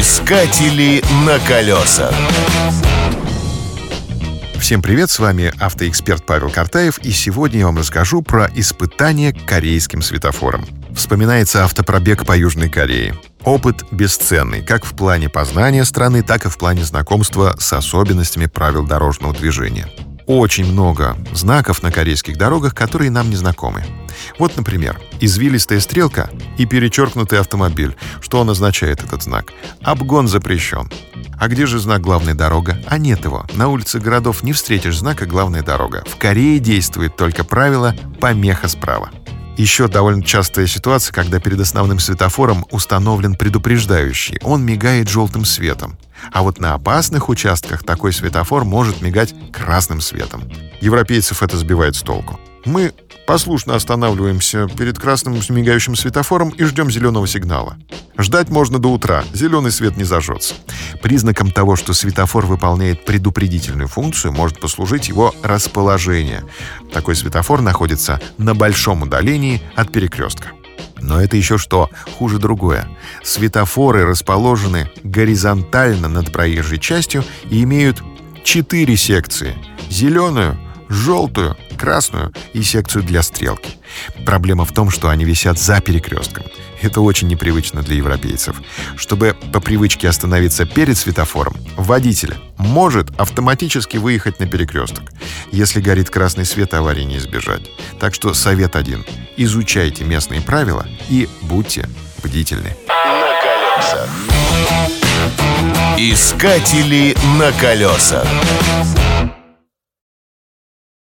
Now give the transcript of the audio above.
Искатели на колесах. Всем привет, с вами автоэксперт Павел Картаев, и сегодня я вам расскажу про испытание корейским светофором. Вспоминается автопробег по Южной Корее. Опыт бесценный, как в плане познания страны, так и в плане знакомства с особенностями правил дорожного движения. Очень много знаков на корейских дорогах, которые нам не знакомы. Вот, например, извилистая стрелка и перечеркнутый автомобиль. Что он означает, этот знак? Обгон запрещен. А где же знак «Главная дорога»? А нет его. На улице городов не встретишь знака «Главная дорога». В Корее действует только правило «помеха справа». Еще довольно частая ситуация, когда перед основным светофором установлен предупреждающий. Он мигает желтым светом. А вот на опасных участках такой светофор может мигать красным светом. Европейцев это сбивает с толку. Мы послушно останавливаемся перед красным мигающим светофором и ждем зеленого сигнала. Ждать можно до утра, зеленый свет не зажжется. Признаком того, что светофор выполняет предупредительную функцию, может послужить его расположение. Такой светофор находится на большом удалении от перекрестка. Но это еще что? Хуже другое. Светофоры расположены горизонтально над проезжей частью и имеют четыре секции. Зеленую, желтую, красную и секцию для стрелки. Проблема в том, что они висят за перекрестком. Это очень непривычно для европейцев. Чтобы по привычке остановиться перед светофором, водитель может автоматически выехать на перекресток. Если горит красный свет, аварии не избежать. Так что совет один. Изучайте местные правила и будьте бдительны. На колесах. Искатели на колесах.